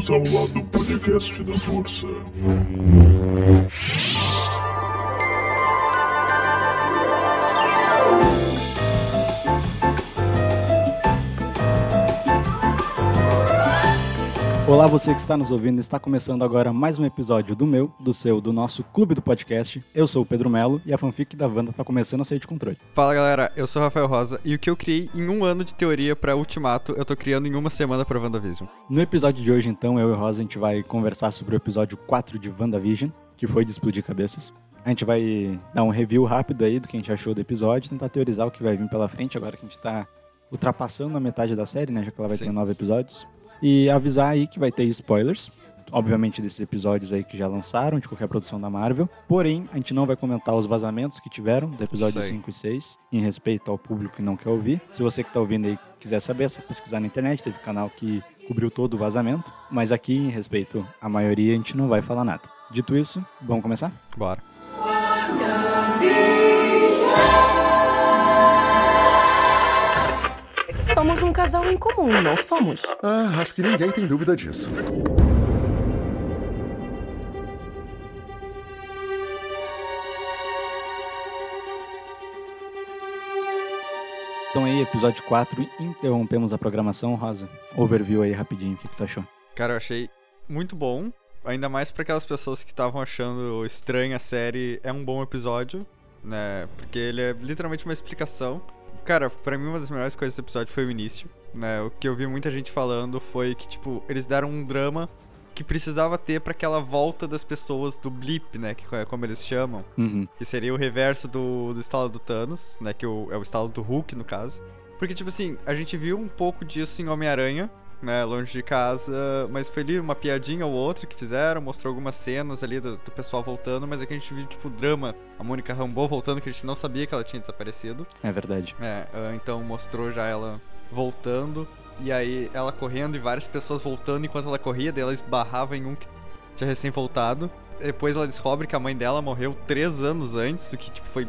Bem-vindos ao lado podcast da Força. Olá, você que está nos ouvindo, está começando agora mais um episódio do meu, do seu, do nosso clube do podcast. Eu sou o Pedro Melo e a fanfic da Wanda está começando a sair de controle. Fala galera, eu sou o Rafael Rosa e o que eu criei em um ano de teoria pra Ultimato, eu tô criando em uma semana pra WandaVision. No episódio de hoje, então, eu e o Rosa, a gente vai conversar sobre o episódio 4 de WandaVision, que foi de explodir cabeças. A gente vai dar um review rápido aí do que a gente achou do episódio, tentar teorizar o que vai vir pela frente, agora que a gente tá ultrapassando a metade da série, né, já que ela vai Sim. ter nove episódios. E avisar aí que vai ter spoilers, obviamente desses episódios aí que já lançaram, de qualquer produção da Marvel. Porém, a gente não vai comentar os vazamentos que tiveram do episódio Isso aí. 5 e 6, em respeito ao público que não quer ouvir. Se você que tá ouvindo aí quiser saber, é só pesquisar na internet, teve canal que cobriu todo o vazamento. Mas aqui, em respeito à maioria, a gente não vai falar nada. Dito isso, vamos começar? Bora. Somos um casal em comum, não somos? Ah, acho que ninguém tem dúvida disso. Então aí, episódio 4, interrompemos a programação, Rosa. Overview aí rapidinho, o que, que tu achou? Cara, eu achei muito bom, ainda mais pra aquelas pessoas que estavam achando estranha a série, é um bom episódio, né? Porque ele é literalmente uma explicação. Cara, pra mim uma das melhores coisas do episódio foi o início, né? O que eu vi muita gente falando foi que, tipo, eles deram um drama que precisava ter pra aquela volta das pessoas do blip, né? Que é como eles chamam. Uhum. que seria o reverso do, do estalo do Thanos, né? Que o- é o estalo do Hulk, no caso. Porque, tipo assim, a gente viu um pouco disso em Homem-Aranha, né? Longe de casa, mas foi ali uma piadinha ou outra que fizeram, mostrou algumas cenas ali do, do pessoal voltando, mas é que a gente viu, tipo, o drama, a Mônica Rambeau voltando, que a gente não sabia que ela tinha desaparecido. É verdade. É, ah, então mostrou já ela voltando, e aí ela correndo e várias pessoas voltando enquanto ela corria, daí ela esbarrava em um que tinha recém voltado. Depois ela descobre que a mãe dela morreu três anos antes, o que tipo, foi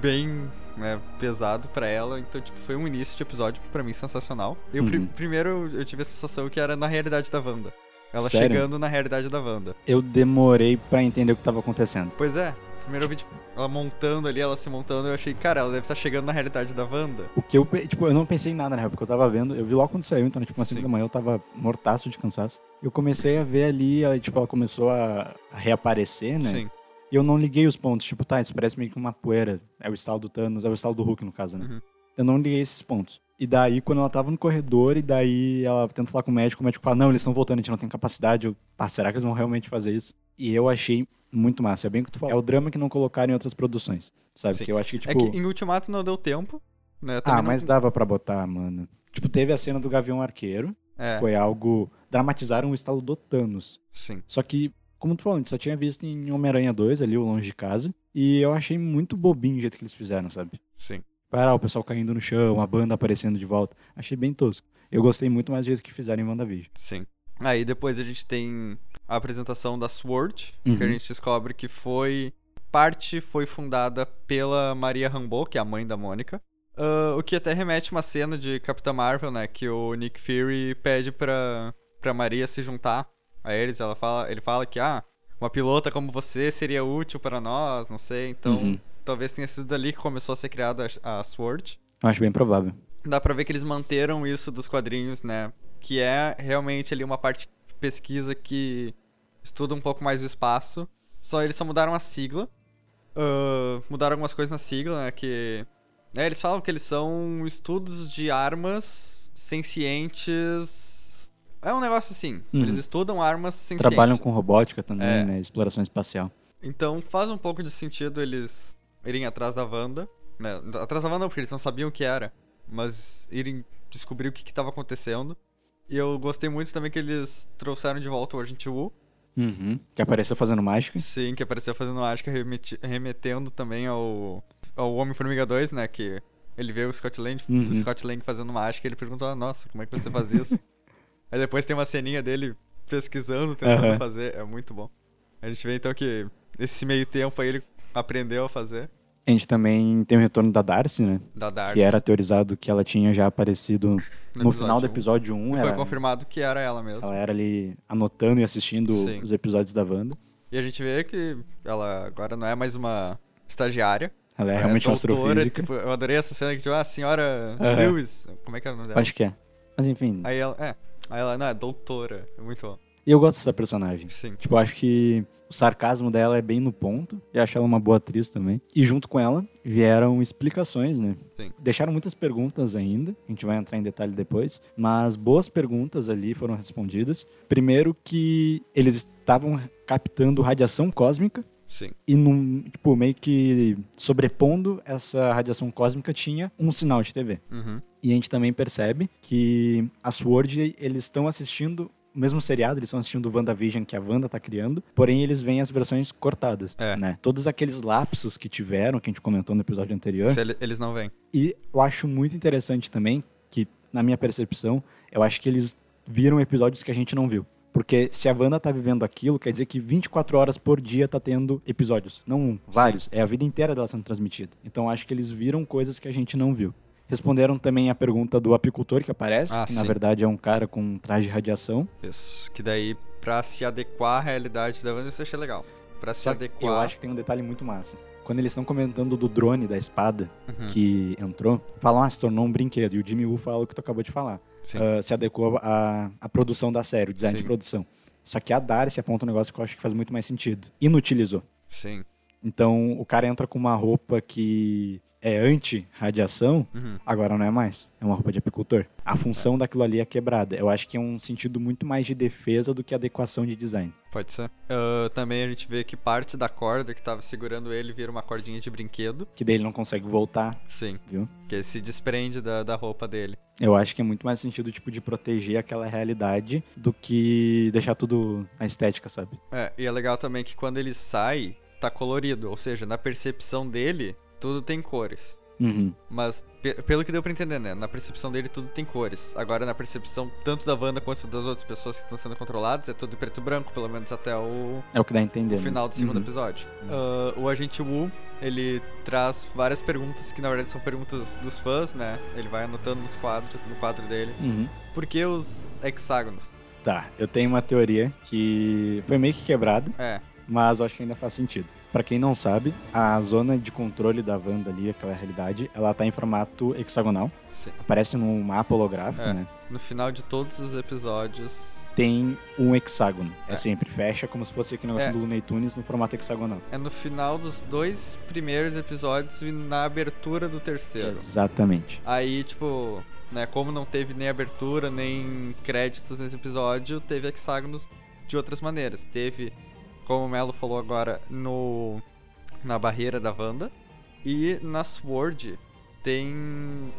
bem né, pesado pra ela. Então, tipo, foi um início de episódio pra mim sensacional. Eu Uhum. primeiro eu tive a sensação que era na realidade da Wanda. Ela Sério? chegando na realidade da Wanda. Eu demorei pra entender o que tava acontecendo. Pois é, primeiro eu vi, tipo, ela montando ali, ela se montando, eu achei, cara, ela deve estar chegando na realidade da Wanda. O que eu, tipo, eu não pensei em nada, né? Porque eu tava vendo, eu vi logo quando saiu, então, tipo, umas 5 Sim. da manhã eu tava mortaço de cansaço. Eu comecei a ver ali, ela, tipo, ela começou a, a reaparecer, né? Sim. E eu não liguei os pontos, tipo, tá, isso parece meio que uma poeira. É o estalo do Thanos, é o estalo do Hulk, no caso, né? Uhum. Eu não liguei esses pontos. E daí, quando ela tava no corredor, e daí ela tenta falar com o médico, o médico fala, não, eles estão voltando, a gente não tem capacidade. Eu, pá, será que eles vão realmente fazer isso? E eu achei muito massa. É bem o que tu falou. É o drama que não colocaram em outras produções, sabe? Sim. Que eu acho que, tipo... É que em Ultimato não deu tempo, né? Ah, não- mas dava pra botar, mano. Tipo, teve a cena do Gavião Arqueiro. É, Foi algo... Dramatizaram o estalo do Thanos. sim. Só que, como tu falou, a gente só tinha visto em Homem-Aranha 2, ali, o Longe de Casa. E eu achei muito bobinho o jeito que eles fizeram, sabe? Sim. Parar o pessoal caindo no chão, a banda aparecendo de volta. Achei bem tosco. Eu gostei muito mais do jeito que fizeram em WandaVision. Sim. Aí depois a gente tem a apresentação da SWORD, Uhum. que a gente descobre que foi. Parte foi fundada pela Maria Rambeau, que é a mãe da Mônica. Ah, o que até remete uma cena de Capitã Marvel, né? Que o Nick Fury pede pra, pra Maria se juntar a eles. Ela fala, ele fala que, ah, uma pilota como você seria útil para nós, não sei. Então, Uhum. talvez tenha sido dali que começou a ser criada a, SWORD. Eu acho bem provável. dá pra ver que eles manteram isso dos quadrinhos, né? Que é realmente ali uma parte de pesquisa que estuda um pouco mais o espaço. Só eles só mudaram a sigla. Ah, mudaram algumas coisas na sigla, né? Que. né, eles falam que eles são estudos de armas sencientes. É um negócio assim. Uhum. Eles estudam armas sencientes. Trabalham com robótica também, É. né? Exploração espacial. Então faz um pouco de sentido eles irem atrás da Wanda. Né? Atrás da Wanda não, porque eles não sabiam o que era. Mas irem descobrir o que estava acontecendo. E eu gostei muito também que eles trouxeram de volta o Agente Wu. Uhum. Que apareceu fazendo mágica. Sim, que apareceu fazendo mágica, remeti- remetendo também ao, ao Homem-Formiga 2, né? Que ele vê o Scott Lang, Uhum. o Scott Lang fazendo mágica e ele pergunta, ah, nossa, como é que você faz isso? Aí depois tem uma ceninha dele pesquisando, tentando Aham. fazer, é muito bom. A gente vê então que esse meio tempo aí ele aprendeu a fazer. A gente também tem o retorno da Darcy, né? Da Darcy. Que era teorizado que ela tinha já aparecido no, final do episódio 1. E foi ela, confirmado que era ela mesmo. ela era ali anotando e assistindo Sim. os episódios da Wanda. E a gente vê que ela agora não é mais uma estagiária. Ela é ela realmente uma doutora, astrofísica. tipo, eu adorei essa cena que, tipo, ah, a senhora Aham. Lewis. Como é que é o nome dela? Acho que é. Mas enfim. Aí ela, é. Aí ela, não, é doutora. É muito bom. E eu gosto dessa personagem. Sim. Tipo, eu acho que o sarcasmo dela é bem no ponto. E acho ela uma boa atriz também. E junto com ela vieram explicações, né? Sim. Deixaram muitas perguntas ainda. A gente vai entrar em detalhe depois. Mas boas perguntas ali foram respondidas. Primeiro que eles estavam captando radiação cósmica. Sim. E num, tipo, meio que sobrepondo essa radiação cósmica tinha um sinal de TV. Uhum. E a gente também percebe que a SWORD, eles estão assistindo o mesmo seriado, eles estão assistindo o WandaVision que a Wanda tá criando, porém eles veem as versões cortadas, É. né? Todos aqueles lapsos que tiveram, que a gente comentou no episódio anterior. Ele- eles não vêm. E eu acho muito interessante também que, na minha percepção, eu acho que eles viram episódios que a gente não viu. Porque se a Wanda tá vivendo aquilo, quer dizer que 24 horas por dia tá tendo episódios. Não um, vários. É a vida inteira dela sendo transmitida. Então acho que eles viram coisas que a gente não viu. Responderam também a pergunta do apicultor que aparece, Ah, que na sim. verdade é um cara com um traje de radiação. Isso. Que daí, pra se adequar à realidade da Wanda, isso eu achei legal. Pra se adequar. eu acho que tem um detalhe muito massa. Quando eles estão comentando do drone da espada Uhum. que entrou, falam, ah, se tornou um brinquedo. E o Jimmy Woo fala o que tu acabou de falar. Ah, se adequou à, à produção da série, o design Sim. de produção. Só que a Darcy aponta um negócio que eu acho que faz muito mais sentido. Inutilizou. Sim. Então, o cara entra com uma roupa que é anti-radiação, Uhum. agora não é mais. É uma roupa de apicultor. A função daquilo ali é quebrada. Eu acho que é um sentido muito mais de defesa do que adequação de design. Pode ser. Ah, também a gente vê que parte da corda que tava segurando ele vira uma cordinha de brinquedo. Que daí ele não consegue voltar, Sim. viu? Que ele se desprende da, da roupa dele. Eu acho que é muito mais sentido, tipo, de proteger aquela realidade do que deixar tudo na estética, sabe? É, e é legal também que quando ele sai, tá colorido. Ou seja, na percepção dele, tudo tem cores. Uhum. Mas, pe- pelo que deu pra entender, né? Na percepção dele, tudo tem cores. Agora, na percepção tanto da Wanda quanto das outras pessoas que estão sendo controladas, é tudo preto e branco, pelo menos até o, É o que dá a entender. o né? final do segundo Uhum. episódio. Ah, o agente Wu, ele traz várias perguntas que, na verdade, são perguntas dos fãs, né? Ele vai anotando nos quadros, no quadro dele. Uhum. Por que os hexágonos? Tá, eu tenho uma teoria que foi meio que quebrada, É, mas eu acho que ainda faz sentido. Pra quem não sabe, a zona de controle da Wanda ali, aquela realidade, ela tá em formato hexagonal. sim. Aparece num mapa holográfico, É. né? No final de todos os episódios, Tem um hexágono. É, É. sempre fecha, como se fosse aquele negócio É. do Looney Tunes no formato hexagonal. é no final dos dois primeiros episódios e na abertura do terceiro. Exatamente. Aí, tipo, né, como não teve nem abertura, nem créditos nesse episódio, teve hexágonos de outras maneiras. Teve, como o Melo falou agora, no na barreira da Wanda. E na Sword tem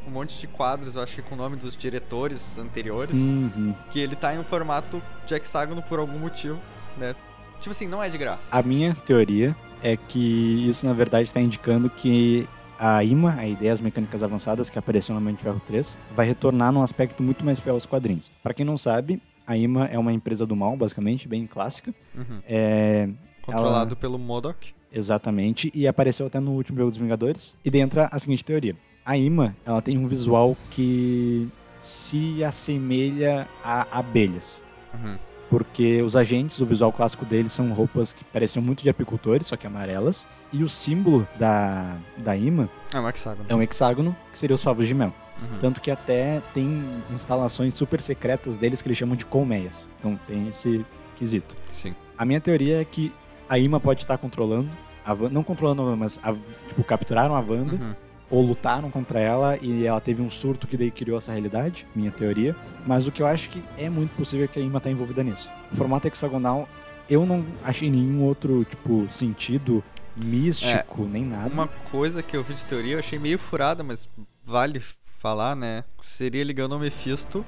um monte de quadros, eu acho que com o nome dos diretores anteriores, Uhum. que ele tá em um formato de hexágono por algum motivo, né? Tipo assim, não é de graça. A minha teoria é que isso, na verdade, está indicando que a IMA, a Ideias Mecânicas Avançadas, que apareceu no Homem de Ferro 3, vai retornar num aspecto muito mais fiel aos quadrinhos. Pra quem não sabe, a IMA é uma empresa do mal, basicamente, bem clássica. Uhum. É, Controlado pelo Modok. Exatamente, e apareceu até no último jogo dos Vingadores. E daí entra a seguinte teoria. A Ima, ela tem um visual que se assemelha a abelhas. Uhum. Porque os agentes, o visual clássico deles são roupas que pareciam muito de apicultores, só que amarelas. E o símbolo da, da Ima É um hexágono. é um hexágono, que seria os favos de mel. Uhum. Tanto que até tem instalações super secretas deles que eles chamam de colmeias. Então tem esse quesito. Sim. A minha teoria é que a Ima pode estar controlando, a Wanda, não controlando mas a- tipo, capturaram a Wanda, Uhum. ou lutaram contra ela e ela teve um surto que daí criou essa realidade, minha teoria. Mas o que eu acho que é muito possível é que a Ima tá envolvida nisso. O formato hexagonal, eu não achei nenhum outro, tipo, sentido místico, nem nada. Uma coisa que eu vi de teoria, eu achei meio furada, mas vale falar, né? Seria ligando ao Mephisto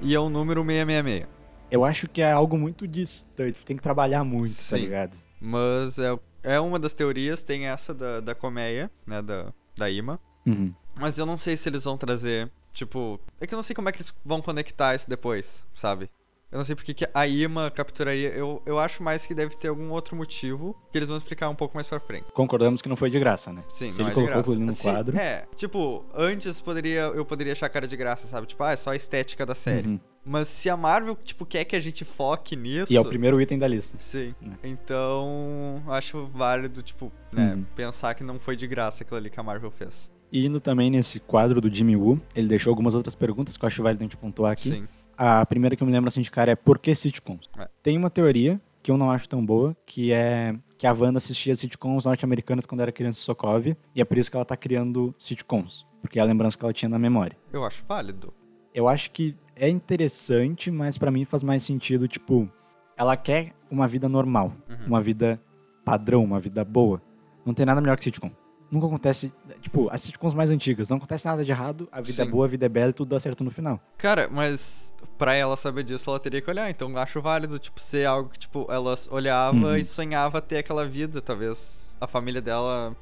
e ao número 666. Eu acho que é algo muito distante, tem que trabalhar muito, tá Sim. ligado? Mas é, é uma das teorias, tem essa da, da colmeia, né? Da, da Ima. Uhum. Mas eu não sei se eles vão trazer, tipo... É que eu não sei como é que eles vão conectar isso depois, sabe? Eu não sei porque que a Ima capturaria. Eu, eu acho mais que deve ter algum outro motivo que eles vão explicar um pouco mais pra frente. Concordamos que não foi de graça, né? Sim, Se não ele é colocou aquilo ali no Sim, quadro. É, tipo, antes poderia, eu poderia achar cara de graça, sabe? Tipo, ah, é só a estética da série. Uhum. Mas se a Marvel, tipo, quer que a gente foque nisso. E é o primeiro item da lista. Sim. né? Então, acho válido, tipo, né, Uhum. pensar que não foi de graça aquilo ali que a Marvel fez. E indo também nesse quadro do Jimmy Woo, ele deixou algumas outras perguntas que eu acho válido a gente pontuar aqui. Sim. A primeira que eu me lembro assim de cara é por que sitcoms? É. Tem uma teoria que eu não acho tão boa, que é que a Wanda assistia sitcoms norte-americanas quando era criança em Sokovia, e é por isso que ela tá criando sitcoms, porque é a lembrança que ela tinha na memória. Eu acho válido. Eu acho que é interessante, mas pra mim faz mais sentido, tipo, ela quer uma vida normal, Uhum. uma vida padrão, uma vida boa. Não tem nada melhor que sitcom. Nunca acontece, tipo, as sitcoms mais antigas, não acontece nada de errado, a vida Sim. é boa, a vida é bela e tudo dá certo no final. Cara, mas pra ela saber disso, ela teria que olhar. Então acho válido, tipo, ser algo que, tipo, ela olhava Uhum. e sonhava ter aquela vida. Talvez a família dela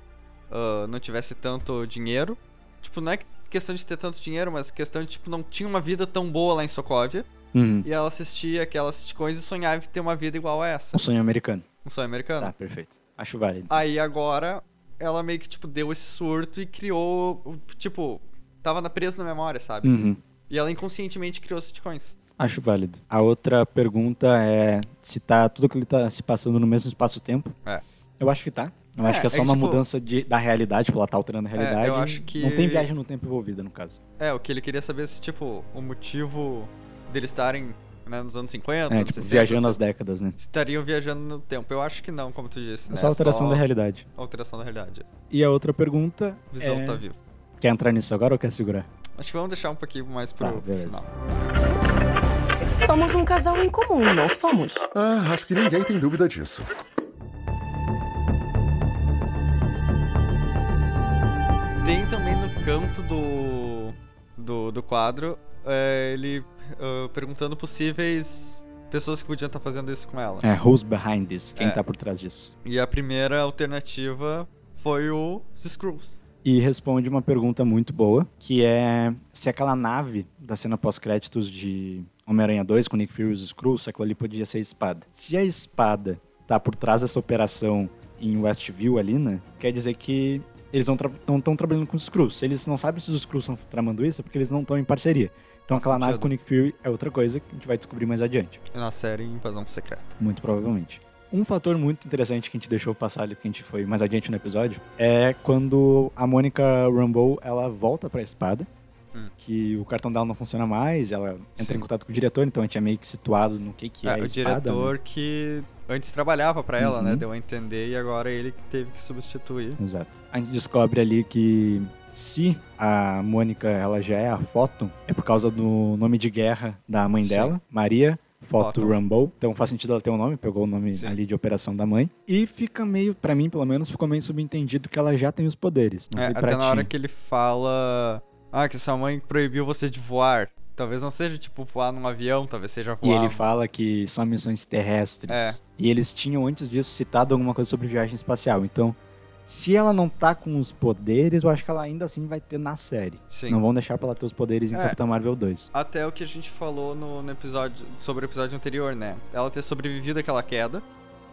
ah, não tivesse tanto dinheiro. Tipo, não é questão de ter tanto dinheiro, mas questão de, tipo, não tinha uma vida tão boa lá em Sokovia. Uhum. E ela assistia aquelas sitcoms e sonhava em ter uma vida igual a essa. Um sonho americano. Um sonho americano. Tá, perfeito. Acho válido. Aí agora, ela meio que, tipo, deu esse surto e criou, tipo, tava presa na memória, sabe? Uhum. E ela inconscientemente criou sitcoms. Acho válido. A outra pergunta é se tá tudo aquilo tá se passando no mesmo espaço-tempo. É. Eu acho que tá. Eu É, acho que é só é que, uma tipo- mudança de, da realidade, tipo, ela tá alterando a É, realidade. eu acho que- Não tem viagem no tempo envolvida, no caso. É, o que ele queria saber se, tipo, o motivo deles estarem né, nos anos 50, É, anos tipo, 60, viajando as décadas, né? estariam viajando no tempo. Eu acho que não, como tu disse, É né? só alteração da realidade. alteração da realidade. E a outra pergunta Visão é... tá viva. Quer entrar nisso agora ou quer segurar? Acho que vamos deixar um pouquinho mais pro Tá, beleza. final. Somos um casal em comum, não somos? Ah, acho que ninguém tem dúvida disso. Tem também no canto do, do, do quadro é, ele ah, perguntando possíveis pessoas que podiam estar fazendo isso com ela. É, who's behind this? Quem É. tá por trás disso? E a primeira alternativa foi os Skrulls. E responde uma pergunta muito boa, que é se aquela nave da cena pós-créditos de Homem-Aranha 2 com Nick Fury e se aquilo ali podia ser a espada. Se a espada tá por trás dessa operação em Westview ali, né? Quer dizer que eles não estão trabalhando com os Skrulls. Se eles não sabem se os Skrulls estão tramando isso, é porque eles não estão em parceria. Então Faz aquela nave sentido. com o Nick Fury é outra coisa que a gente vai descobrir mais adiante. Na série Invasão Secreta. Muito provavelmente. Um fator muito interessante que a gente deixou passar ali, que a gente foi mais adiante no episódio, é quando a Mônica Rambeau, ela volta pra espada, Hum. que o cartão dela não funciona mais, ela entra Sim. em contato com o diretor, então a gente é meio que situado no que, que é, É, a o espada. diretor né? que antes trabalhava pra ela, né? Uhum. Deu a entender e agora ele que teve que substituir. Exato. A gente descobre ali que se a Mônica, ela já é a Foto, é por causa do nome de guerra da mãe Sim. dela, Maria Foto. Rambeau. Então faz sentido ela ter um nome, pegou o nome Sim. ali de operação da mãe. E fica meio, pra mim pelo menos, ficou meio subentendido que ela já tem os poderes. Não É, até na ti. hora que ele fala. Ah, que sua mãe proibiu você de voar. Talvez não seja tipo voar num avião, talvez seja E voar. ele fala que são missões terrestres. É. E eles tinham antes disso citado alguma coisa sobre viagem espacial. Então, se ela não tá com os poderes, eu acho que ela ainda assim vai ter na série. Sim. Não vão deixar pra ela ter os poderes em É. Capitã Marvel 2. Até o que a gente falou no, no episódio sobre o episódio anterior, né? Ela ter sobrevivido àquela queda.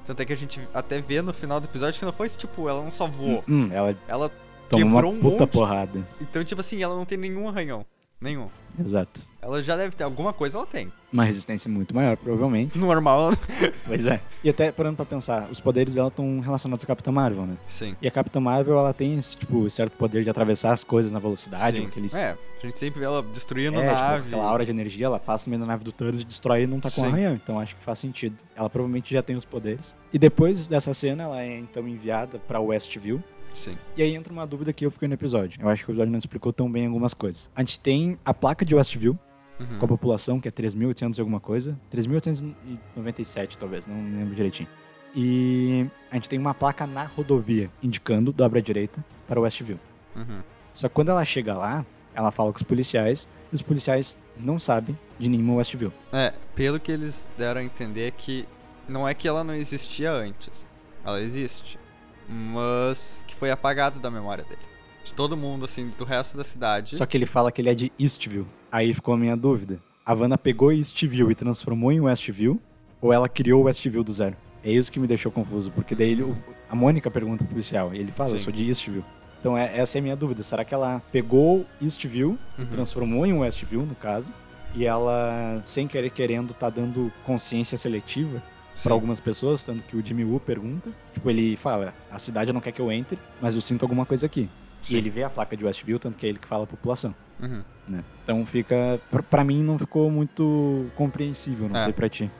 Tanto é que a gente até vê no final do episódio que não foi tipo, ela não só voou. Hum, ela Ela tomou uma quebrou um puta monte. porrada. Então, tipo assim, ela não tem nenhum arranhão. Nenhum. Exato. Ela já deve ter alguma coisa, ela tem. Uma resistência muito maior, provavelmente. Normal, Pois é. E até parando pra pensar, os poderes dela estão relacionados à Capitã Marvel, né? sim. E a Capitã Marvel, ela tem esse, tipo, certo poder de atravessar as coisas na velocidade, sim. aqueles É, a gente sempre vê ela destruindo É, tipo, nave. aquela aura de energia, ela passa no meio da nave do Thanos, destrói e não tá com Sim. arranhão. Então acho que faz sentido. Ela provavelmente já tem os poderes. E depois dessa cena, ela é então enviada pra Westview. Sim. E aí entra uma dúvida que eu fiquei no episódio. Eu acho que o episódio não explicou tão bem algumas coisas. A gente tem a placa de Westview, Uhum. com a população, que é 3.800 e alguma coisa. 3.897, talvez, não lembro direitinho. E a gente tem uma placa na rodovia, indicando dobra à direita para Westview. Uhum. Só que quando ela chega lá, ela fala com os policiais, e os policiais não sabem de nenhuma Westview. É, pelo que eles deram a entender é que não é que ela não existia antes. Ela existe. Mas que foi apagado da memória dele. De todo mundo, assim, do resto da cidade. Só que ele fala que ele é de Eastview. Aí ficou a minha dúvida. a Wanda pegou Eastview e transformou em Westview, ou ela criou Westview do zero. É isso que me deixou confuso, porque daí ele- a Mônica pergunta pro policial, e ele fala, eu Sim. sou de Eastview. Então é, essa é a minha dúvida, será que ela pegou Eastview e Uhum. transformou em Westview, no caso, e ela, sem querer querendo, tá dando consciência seletiva Pra algumas pessoas, tanto que o Jimmy Woo pergunta, tipo, ele fala, a cidade não quer que eu entre, mas eu sinto alguma coisa aqui. Sim. E ele vê a placa de Westview, tanto que é ele que fala a população Uhum. né? Então fica. Pra mim não ficou muito compreensível, não É. sei pra ti.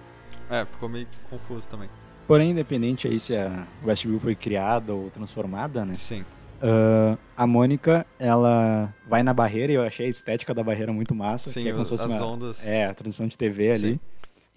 É, ficou meio confuso também. Porém, independente aí se a Westview foi criada ou transformada, né? Sim. ah, a Mônica, ela vai na barreira e eu achei a estética da barreira muito massa. Sim, que é como se fosse as uma, ondas. É, a transmissão de TV ali. Sim.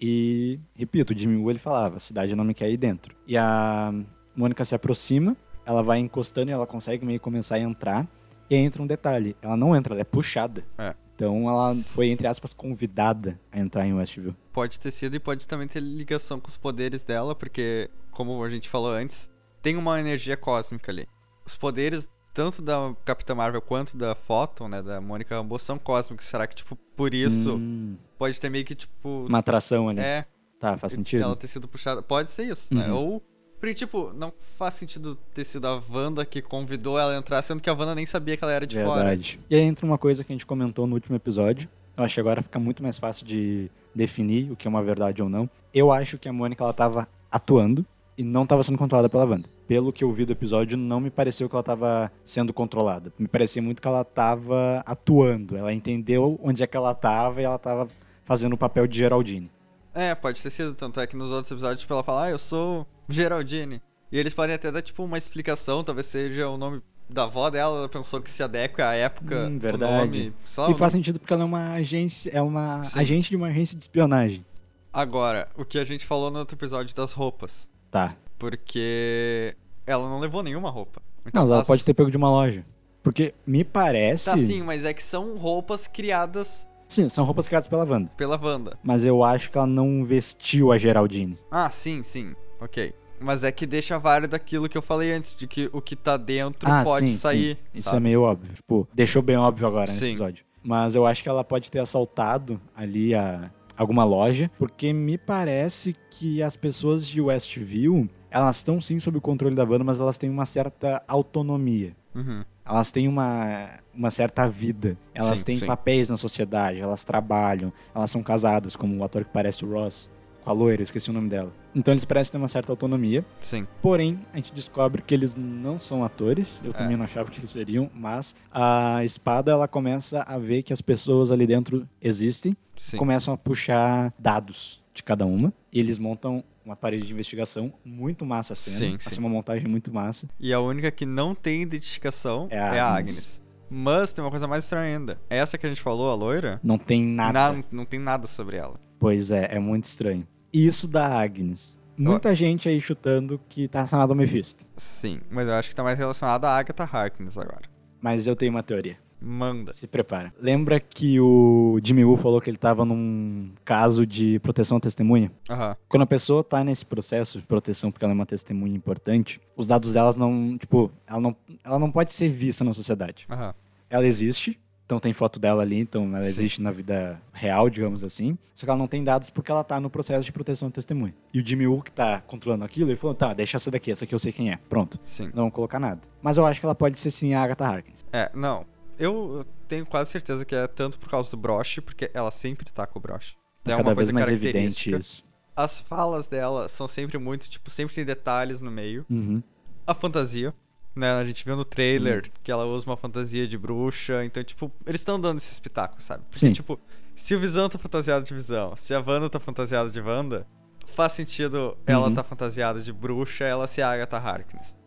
E, repito, o Jimmy Woo ele falava, a cidade não me quer ir dentro. E a Mônica se aproxima, ela vai encostando e ela consegue meio começar a entrar. E aí entra um detalhe, ela não entra, ela é puxada. É. Então ela foi, entre aspas, convidada a entrar em Westview. Pode ter sido e pode também ter ligação com os poderes dela, porque, como a gente falou antes, tem uma energia cósmica ali. Os poderes, tanto da Capitã Marvel quanto da Photon, né, da Mônica Rambeau, são cósmicos. Será que, tipo, por isso Hum, pode ter meio que, tipo. uma atração ali. É, Tá, faz sentido. ela ter sido puxada. Pode ser isso, né? Uhum. Ou. Porque, tipo, não faz sentido ter sido a Wanda que convidou ela a entrar, sendo que a Wanda nem sabia que ela era de fora. Verdade. E aí entra uma coisa que a gente comentou no último episódio. Eu acho que agora fica muito mais fácil de definir o que é uma verdade ou não. Eu acho que a Mônica ela tava atuando e não tava sendo controlada pela Wanda. Pelo que eu vi do episódio, não me pareceu que ela tava sendo controlada. Me parecia muito que ela tava atuando. Ela entendeu onde é que ela tava e ela tava fazendo o papel de Geraldine. É, pode ter sido. Tanto é que nos outros episódios, tipo, ela fala, ah, eu sou Geraldine. E eles podem até dar, tipo, uma explicação, talvez seja o nome da avó dela, ela pensou que se adequa à época, Hum, verdade. nome, e faz sentido porque ela é uma agência, é uma Sim. agente de uma agência de espionagem. Agora, o que a gente falou no outro episódio das roupas. Tá. Porque ela não levou nenhuma roupa. Então, Não, mas ela as- pode ter pego de uma loja. Porque me parece. Tá sim, mas é que são roupas criadas Sim, são roupas criadas pela Wanda. pela Wanda. Mas eu acho que ela não vestiu a Geraldine. Ah, sim, sim. Ok. Mas é que deixa válido aquilo que eu falei antes, de que o que tá dentro pode sim, sair. sim. Isso sabe? é meio óbvio. Tipo, deixou bem óbvio agora nesse Sim. episódio. Mas eu acho que ela pode ter assaltado ali a alguma loja, porque me parece que as pessoas de Westview, elas estão sim sob o controle da Wanda, mas elas têm uma certa autonomia. Uhum. Elas têm uma, uma certa vida. Elas Sim, têm sim. papéis na sociedade, elas trabalham, elas são casadas, como o ator que parece o Ross, com a loira, eu esqueci o nome dela. Então eles parecem ter uma certa autonomia. Sim. Porém, a gente descobre que eles não são atores. Eu É. também não achava que eles seriam, mas a espada ela começa a ver que as pessoas ali dentro existem, Sim. começam a puxar dados de cada uma e eles montam uma parede de investigação muito massa a cena. Sim, sim. uma montagem muito massa. E a única que não tem identificação É é a a, Agnes. Mas tem uma coisa mais estranha ainda. Essa que a gente falou, a loira, Não tem nada. na- não tem nada sobre ela. Pois é, é muito estranho. Isso da Agnes. Muita gente aí chutando que tá relacionado ao Mephisto. Sim, mas eu acho que tá mais relacionado a Agatha Harkness agora. Mas eu tenho uma teoria. Manda. Se prepara. Lembra que o Jimmy Woo falou que ele tava num caso de proteção à testemunha? Aham. Quando a pessoa tá nesse processo de proteção porque ela é uma testemunha importante, os dados delas não, tipo, ela não, ela não pode ser vista na sociedade. Aham. Ela existe, então tem foto dela ali, então ela existe na vida real, digamos assim. Só que ela não tem dados porque ela tá no processo de proteção à testemunha. E o Jimmy Woo que tá controlando aquilo, ele falou, tá, deixa essa daqui, essa aqui eu sei quem é. Pronto. Sim. Não vou colocar nada. Mas eu acho que ela pode ser sim a Agatha Harkness. É, não. Eu tenho quase certeza que é tanto por causa do broche, porque ela sempre tá com o broche. É É cada uma vez coisa mais evidente isso. As falas dela são sempre muito, tipo, sempre tem detalhes no meio. Uhum. A fantasia, né? A gente viu no trailer que ela usa uma fantasia de bruxa. Então, tipo, eles estão dando esse espetáculo, sabe? Porque, Sim. tipo, se o Visão tá fantasiado de Visão, se a Wanda tá fantasiada de Wanda, faz sentido ela Uhum. tá fantasiada de bruxa, ela ser a Agatha Harkness.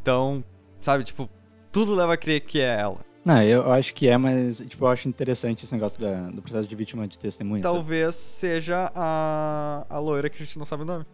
Então, sabe, tipo, tudo leva a crer que é ela. Não, eu acho que é, mas tipo, eu acho interessante esse negócio da- do processo de vítima de testemunha. sabe? Talvez seja a, a loira que a gente não sabe o nome.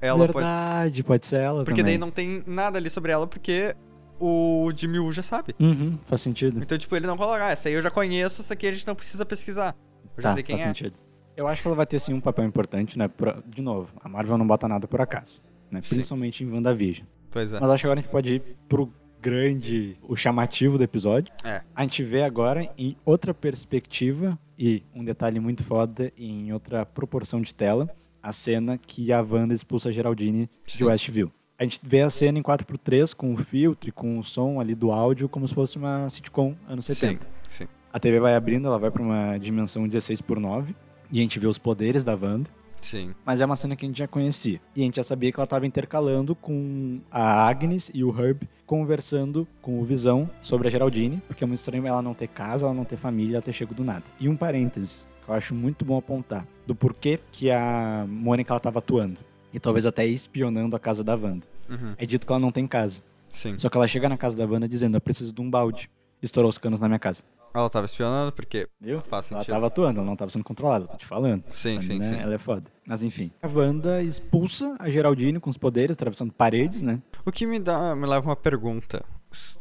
Ela pode. Verdade, pode... ser ela Porque também. daí não tem nada ali sobre ela, porque o Jimmy Woo já sabe. Uhum, faz sentido. Então, tipo, ele não coloca, ah, essa aí eu já conheço, essa aqui a gente não precisa pesquisar. Eu já Tá, sei quem faz é. sentido. Eu acho que ela vai ter sim um papel importante, né? Por- De novo, a Marvel não bota nada por acaso. Né? Sim. Principalmente em WandaVision. Pois é. Mas acho que agora a gente pode ir pro grande, o chamativo do episódio. É. A gente vê agora em outra perspectiva E um detalhe muito foda, em outra proporção de tela, a cena que a Wanda expulsa a Geraldine de Sim. Westview. A gente vê a cena em 4x3 com o filtro e com o som ali do áudio como se fosse uma sitcom anos 70. Sim, sim. A TV vai abrindo, ela vai pra uma dimensão 16 por 9 e a gente vê os poderes da Wanda, Sim. mas é uma cena que a gente já conhecia. E a gente já sabia que ela estava intercalando com a Agnes e o Herb conversando com o Visão sobre a Geraldine, porque é muito estranho ela não ter casa, ela não ter família, ela ter chego do nada. E um parêntese, que eu acho muito bom apontar, do porquê que a Mônica ela estava atuando. E talvez até espionando a casa da Wanda. Uhum. É dito que ela não tem casa. Sim. Só que ela chega na casa da Wanda dizendo, eu preciso de um balde. Estourou os canos na minha casa. Ela tava espionando porque Viu? faz Ela tava atuando, ela não tava sendo controlada, tô te falando. Sim, sim, mina, sim. Ela é foda. Mas enfim. A Wanda expulsa a Geraldine com os poderes, atravessando paredes, né? O que me dá, me leva uma pergunta.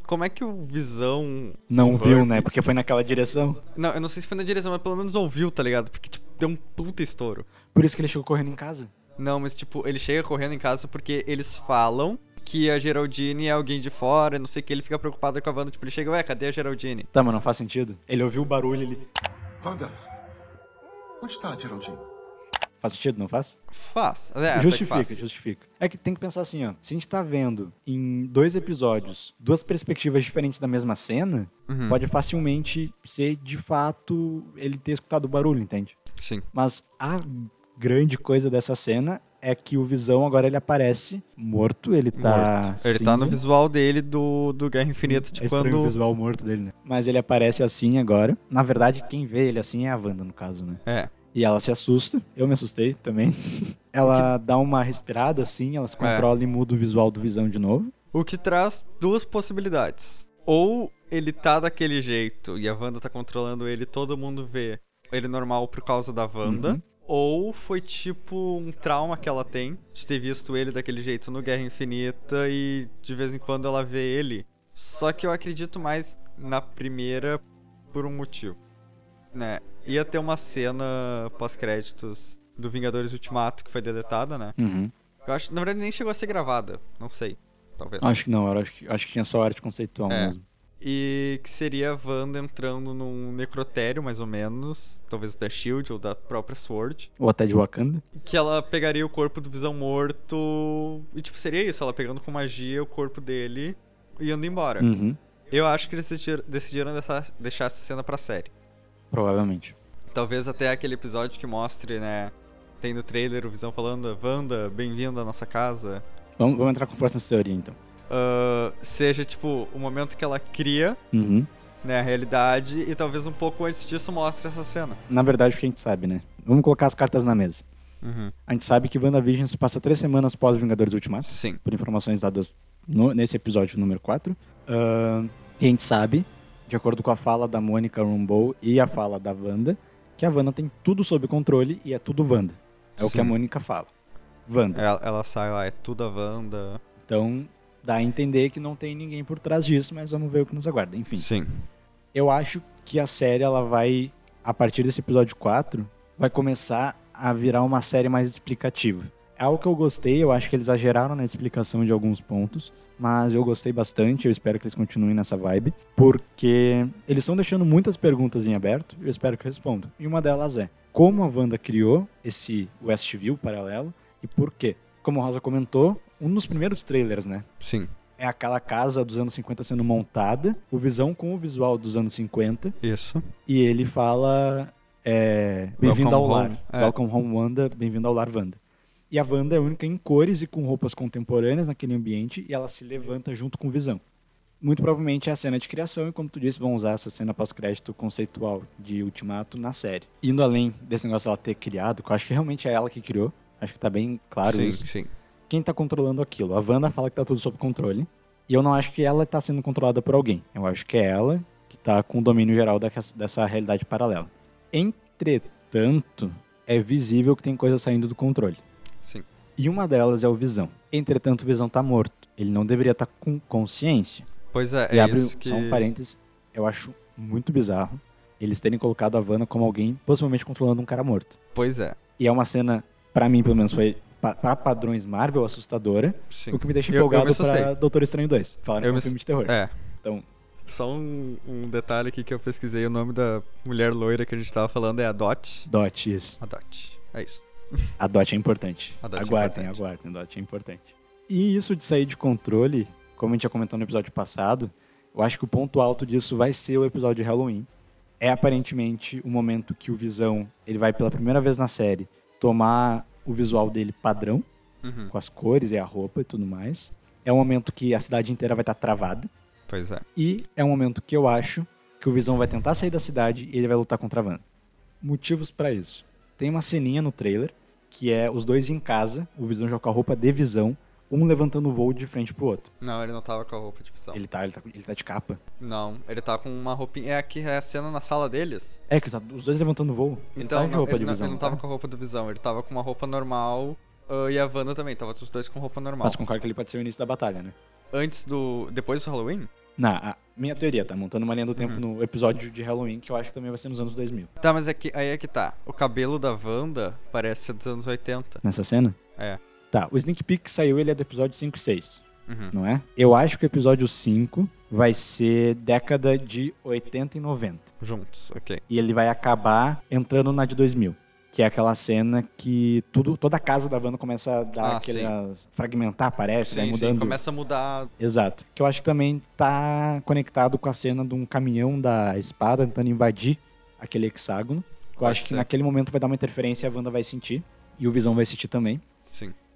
Como é que o Visão Não viu, Herb- né? Porque foi naquela direção. Não, eu não sei se foi na direção, mas pelo menos ouviu, tá ligado? Porque tipo, deu um puta estouro. Por isso que ele chegou correndo em casa. Não, mas tipo, ele chega correndo em casa porque eles falam que a Geraldine é alguém de fora, não sei o que, ele fica preocupado com a Wanda, tipo, ele chega, ué, cadê a Geraldine? Tá, mas não faz sentido. Ele ouviu o barulho, ele... Wanda, onde está a Geraldine? Faz sentido, não faz? Faz. É, justifica, faz. justifica. É que tem que pensar assim, ó. Se a gente tá vendo em dois episódios duas perspectivas diferentes da mesma cena, Uhum. pode facilmente ser, de fato, ele ter escutado o barulho, entende? Sim. Mas a grande coisa dessa cena é que o Visão agora ele aparece morto, ele tá Morto. Ele tá no visual dele do, do Guerra Infinita, É tipo, o quando... visual morto dele, né? Mas ele aparece assim agora. Na verdade, quem vê ele assim é a Wanda, no caso, né? É. E ela se assusta. Eu me assustei também. ela dá uma respirada assim, ela se controla e muda o visual do Visão de novo. O que traz duas possibilidades. Ou ele tá daquele jeito e a Wanda tá controlando ele, todo mundo vê ele normal por causa da Wanda. Uhum. Ou foi tipo um trauma que ela tem de ter visto ele daquele jeito no Guerra Infinita e de vez em quando ela vê ele. Só que eu acredito mais na primeira por um motivo. Né? Ia ter uma cena pós-créditos do Vingadores Ultimato que foi deletada, né? Uhum. Eu acho, na verdade, nem chegou a ser gravada. Não sei. Talvez. Acho que não, acho que, acho que tinha só arte conceitual É. mesmo. E que seria a Wanda entrando num necrotério, mais ou menos. Talvez da Shield ou da própria Sword. Ou até de Wakanda. Que ela pegaria o corpo do Visão morto. E, tipo, seria isso. Ela pegando com magia o corpo dele e indo embora. Uhum. Eu acho que eles decidir- decidiram deixar, deixar essa cena pra série. Provavelmente. Talvez até aquele episódio que mostre, né? Tem no trailer o Visão falando: Wanda, bem-vinda à nossa casa. Vamos, vamos entrar com força nessa teoria, então. Ah, seja, tipo, o momento que ela cria Uhum. né, a realidade e talvez um pouco antes disso mostre essa cena. Na verdade, o que a gente sabe, né? Vamos colocar as cartas na mesa. Uhum. A gente sabe que WandaVision se passa três semanas pós Vingadores Ultimato. Sim. por informações dadas no- nesse episódio número 4. Ahn, e a gente sabe, de acordo com a fala da Mônica Rambeau e a fala da Wanda, que a Wanda tem tudo sob controle e é tudo Wanda. É o que a Sim. Mônica fala. Wanda. Ela, ela sai lá, é tudo a Wanda. Então, dá a entender que não tem ninguém por trás disso, mas vamos ver o que nos aguarda. Enfim, Sim. eu acho que a série, ela vai, a partir desse episódio 4, vai começar a virar uma série mais explicativa. É algo que eu gostei, eu acho que eles exageraram na explicação de alguns pontos, mas eu gostei bastante, eu espero que eles continuem nessa vibe, porque eles estão deixando muitas perguntas em aberto eu espero que respondam. E uma delas é, como a Wanda criou esse Westview paralelo e por quê? Como a Rosa comentou, um dos primeiros trailers, né? Sim. É aquela casa dos anos 50 sendo montada, o Visão com o visual dos anos 50, Isso. e ele fala é, bem-vindo ao lar. home. É. Welcome home Wanda, bem-vindo ao lar Wanda. E a Wanda é a única em cores e com roupas contemporâneas naquele ambiente e ela se levanta junto com o Visão. Muito provavelmente é a cena de criação e como tu disse, vão usar essa cena pós-crédito conceitual de Ultimato na série. Indo além desse negócio dela ter criado, que eu acho que realmente é ela que criou, acho que tá bem claro sim, isso sim. Quem tá controlando aquilo. A Wanda fala que tá tudo sob controle. E eu não acho que ela tá sendo controlada por alguém. Eu acho que é ela que tá com o domínio geral dessa realidade paralela. Entretanto, é visível que tem coisa saindo do controle. Sim. E uma delas é o Visão. Entretanto, o Visão tá morto. Ele não deveria estar com consciência. Pois é, e é abre isso que... só um parênteses. Eu acho muito bizarro eles terem colocado a Wanda como alguém possivelmente controlando um cara morto. Pois é, E é uma cena, pra mim pelo menos, foi pa- pra padrões Marvel assustadora. sim. O que me deixa Eu- eu me empolgado pra Doutor Estranho 2. Falaram que é um me filme de terror. É, Então, Só um, um detalhe aqui que eu pesquisei: o nome da mulher loira que a gente tava falando é a Dot. Dot, isso. A Dot. É isso. A Dot é importante. A Dot é aguardem, importante. aguardem, Dot é importante. E isso de sair de controle, como a gente já comentou no episódio passado, eu acho que o ponto alto disso vai ser o episódio de Halloween. É aparentemente o momento que o Visão, ele vai pela primeira vez na série tomar o visual dele padrão, Uhum. com as cores e a roupa e tudo mais. É um momento que a cidade inteira vai estar travada. Pois é. E é um momento que eu acho que o Visão vai tentar sair da cidade e ele vai lutar contra a Wanda. Motivos pra isso. Tem uma ceninha no trailer que é os dois em casa, o Visão com a roupa de Visão, um levantando o voo de frente pro outro. Não, ele não tava com a roupa de visão. Ele tá, ele tá, ele tá de capa. Não, ele tá com uma roupinha. É aqui é a cena na sala deles. É, que tá- os dois levantando o voo. Ele então, tá de não, roupa ele, de não, Visão. ele não tá? tava com a roupa do visão, ele tava com uma roupa normal. ah, e a Wanda também, tava os dois com roupa normal. Mas concordo que ele pode ser o início da batalha, né? Antes do. Depois do Halloween? Não, a minha teoria, tá? Montando uma linha do Uhum. tempo no episódio de Halloween, que eu acho que também vai ser nos anos 2000. Tá, mas é que, aí é que tá. O cabelo da Wanda parece ser dos anos 80. Nessa cena? É. Tá, o sneak peek que saiu, ele é do episódio 5 e 6. Uhum. não é? Eu acho que o episódio 5 vai ser década de 80 e 90. Juntos, ok. E ele vai acabar entrando na de 2000. Que é aquela cena que tudo, toda a casa da Wanda começa a dar Ah, aquelas. fragmentar, parece, vai Sim, mudando. sim, começa a mudar. Exato. Que eu acho que também tá conectado com a cena de um caminhão da espada tentando invadir aquele hexágono. Que eu Pode acho que ser. naquele momento vai dar uma interferência e a Wanda vai sentir. E o Visão vai sentir também.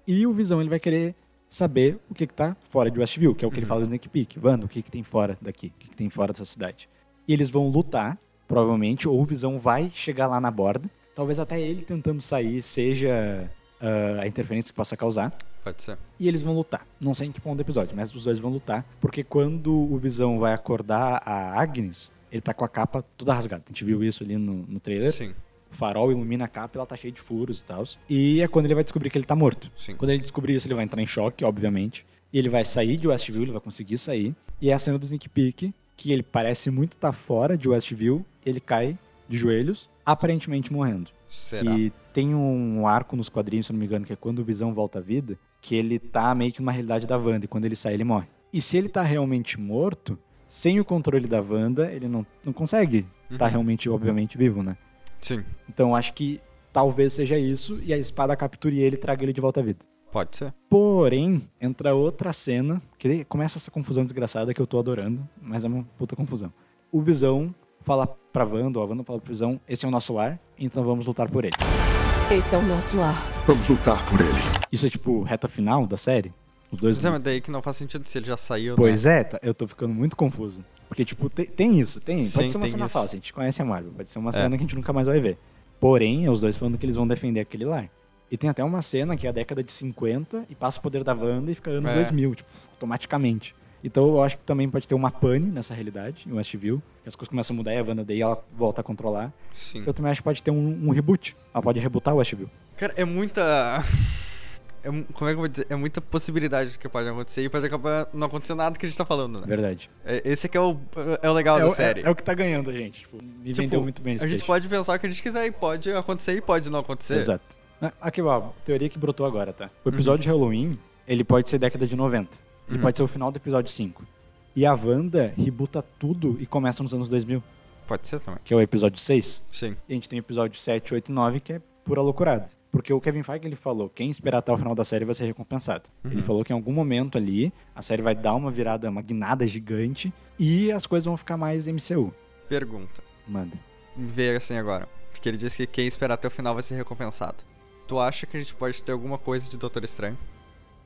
E o Visão ele vai querer saber o que, que tá fora de Westview, que é o que ele Uhum. fala do Snake Peak. Wanda, o que, que tem fora daqui? O que, que tem fora dessa cidade? E eles vão lutar, provavelmente, ou o Visão vai chegar lá na borda. Talvez até ele tentando sair seja ah, a interferência que possa causar. Pode ser. E eles vão lutar. Não sei em que ponto do episódio, mas os dois vão lutar. Porque quando o Visão vai acordar a Agnes, ele tá com a capa toda rasgada. A gente viu isso ali no, no trailer. Sim, O farol ilumina a capa e ela tá cheia de furos e tal. E é quando ele vai descobrir que ele tá morto. sim. Quando ele descobrir isso, ele vai entrar em choque, obviamente. E ele vai sair de Westview, ele vai conseguir sair. E é a cena do Sneak Peek, que ele parece muito estar fora de Westview. Ele cai de joelhos, aparentemente morrendo. Será? Que tem um arco nos quadrinhos, se eu não me engano, que é quando o Visão volta à vida, que ele tá meio que numa realidade da Wanda, e quando ele sai, ele morre. E se ele tá realmente morto, sem o controle da Wanda, ele não, não consegue estar Uhum. realmente, obviamente, vivo, né? Sim, Então acho que talvez seja isso, e a espada capture ele e traga ele de volta à vida. pode ser. Porém, entra outra cena, que começa essa confusão desgraçada que eu tô adorando, mas é uma puta confusão. O Visão fala pra Wanda, ou a Wanda fala pro Visão, esse é o nosso lar, então vamos lutar por ele. Esse é o nosso lar. Vamos lutar por ele. Isso é tipo reta final da série? Os dois. Mas é, mas daí que não faz sentido se ele já saiu, Pois né? é, tá- eu tô ficando muito confuso. Porque, tipo, tem, tem isso, tem. Pode Sim, ser uma cena isso. falsa, a gente conhece a Marvel. Pode ser uma É. cena que a gente nunca mais vai ver. Porém, é os dois falando que eles vão defender aquele lar. E tem até uma cena que é a década de 50 e passa o poder da Wanda e fica anos É. 2000, tipo, automaticamente. Então eu acho que também pode ter uma pane nessa realidade, em Westview, que as coisas começam a mudar e a Wanda daí ela volta a controlar. Sim. Eu também acho que pode ter um, um reboot. Ela pode rebootar o Westview. Cara, é muita. É, como é que eu vou dizer? É muita possibilidade que pode acontecer e depois acaba não acontecer nada que a gente tá falando, né? Verdade. É- Esse aqui é o, é o legal é, da o- é- série. é o que tá ganhando a gente. Tipo, me Tipo, vendeu muito bem esse A gente peixe. pode pensar o que a gente quiser e pode acontecer e pode não acontecer. Exato. Ah, Aqui, ó, teoria que brotou agora, tá? O Uhum. episódio de Halloween, ele pode ser década de 90. Ele Uhum. pode ser o final do episódio 5. E a Wanda rebuta tudo e começa nos anos 2000, Pode ser também. que é o episódio 6. Sim. E a gente tem o episódio 7, 8 e 9, que é pura loucurada. Porque o Kevin Feige, ele falou, quem esperar até o final da série vai ser recompensado. Ele Uhum. falou que em algum momento ali, a série vai dar uma virada, uma guinada gigante, e as coisas vão ficar mais MCU. Pergunta. Manda. Vê assim agora. Porque ele disse que quem esperar até o final vai ser recompensado. Tu acha que a gente pode ter alguma coisa de Doutor Estranho?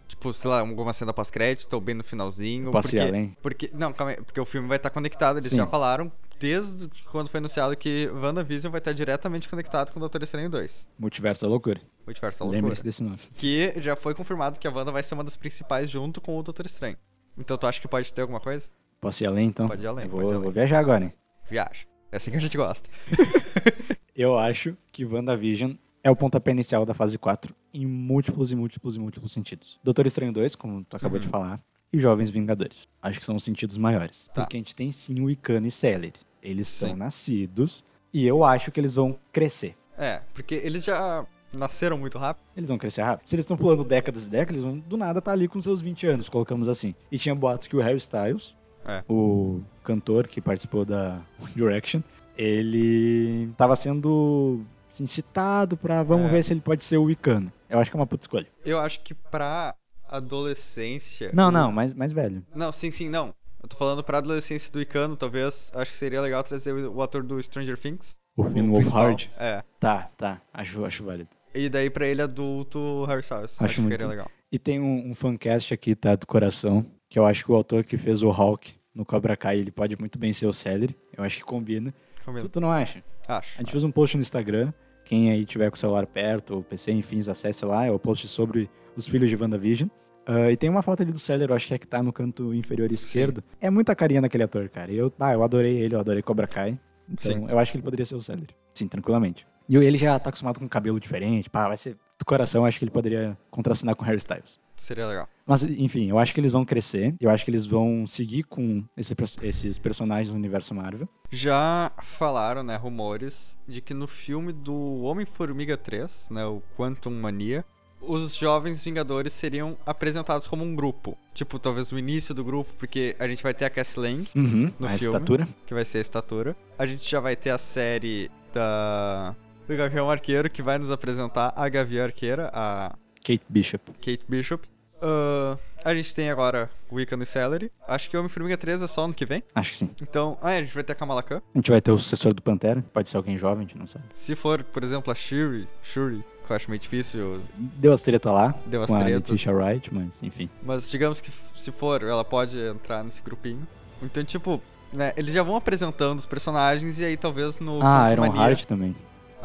Tipo, sei lá, alguma cena pós-crédito ou bem no finalzinho? Posso ir porque, além? Porque, não, calma aí, porque o filme vai estar conectado. Eles Sim. já falaram desde quando foi anunciado que WandaVision vai estar diretamente conectado com o Doutor Estranho 2. Multiverso da loucura. Multiverso da loucura. Lembre-se desse nome. Que já foi confirmado que a Wanda vai ser uma das principais junto com o Doutor Estranho. Então tu acha que pode ter alguma coisa? Posso ir além, então? Pode ir além, Eu vou, além. vou viajar agora, hein? Viaja. É assim que a gente gosta. Eu acho que WandaVision é o pontapé inicial da fase 4 em múltiplos e múltiplos e múltiplos sentidos. Doutor Estranho 2, como tu acabou de Uhum. falar, e Jovens Vingadores. Acho que são os sentidos maiores. Tá. Porque a gente tem sim o Icano e Celery. Eles estão nascidos e eu acho que eles vão crescer. É, porque eles já nasceram muito rápido. Eles vão crescer rápido. Se eles estão pulando décadas e décadas, eles vão do nada estar ali com seus 20 anos, colocamos assim. E tinha boatos que o Harry Styles É. o cantor que participou da Direction, ele tava sendo assim, citado pra vamos É. ver se ele pode ser o Wicano. Eu acho que é uma puta escolha. Eu acho que pra adolescência. Não, o- não, mais, mais velho. Não, sim, sim, não. Eu tô falando pra adolescência do Icano, talvez. Acho que seria legal trazer o, ator do Stranger Things. O Finn. Wolfhard. É. Tá, tá. Acho, acho válido. E daí pra ele adulto, Harry Styles. Acho Acho, que muito. seria legal. E tem um, um fancast aqui, tá? Do coração. Que eu acho que o autor que fez o Hulk no Cobra Kai, ele pode muito bem ser o Celery. Eu acho que combina. Combina. Tu, tu não acha? Acho. A gente fez um post no Instagram. Quem aí tiver com o celular perto, ou PC, enfim, acesse lá. É o post sobre os filhos de WandaVision. Ah, e tem uma foto ali do eu acho que é que tá no canto inferior esquerdo. É muita carinha daquele ator, cara. Eu, ah, eu adorei ele, eu adorei Cobra Kai. Então, Sim. eu acho que ele poderia ser o Celery. Sim, tranquilamente. E ele já tá acostumado com cabelo diferente. Pá, vai ser do coração, eu acho que ele poderia contracenar com Harry Styles. Seria legal. Mas, enfim, eu acho que eles vão crescer. Eu acho que eles vão seguir com esse esses personagens no universo Marvel. Já falaram, né, rumores de que no filme do Homem-Formiga 3, né, o Quantum Mania, os jovens Vingadores seriam apresentados como um grupo. Tipo, talvez o início do grupo, porque a gente vai ter a Cassie Lang, Uhum, No a filme. estatura. que vai ser a estatura. A gente já vai ter a série da do Gavião Arqueiro, que vai nos apresentar a Gavião Arqueira, a Kate Bishop. Kate Bishop. Ah, a gente tem agora o Wiccan e Celery. Acho que Homem-Formiga 3 é só ano que vem. Acho que sim. Então, ah, é, a gente vai ter a Kamala Khan. A gente vai ter o sucessor do Pantera. Pode ser alguém jovem, a gente não sabe. Se for, por exemplo, a Shuri, Shuri, que eu acho meio difícil, Deu as treta lá. Deu as com a tretas. Letitia Wright, mas enfim. mas digamos que se for, ela pode entrar nesse grupinho. Então, tipo, né, eles já vão apresentando os personagens e aí talvez no Ah, Iron Mania- Heart também.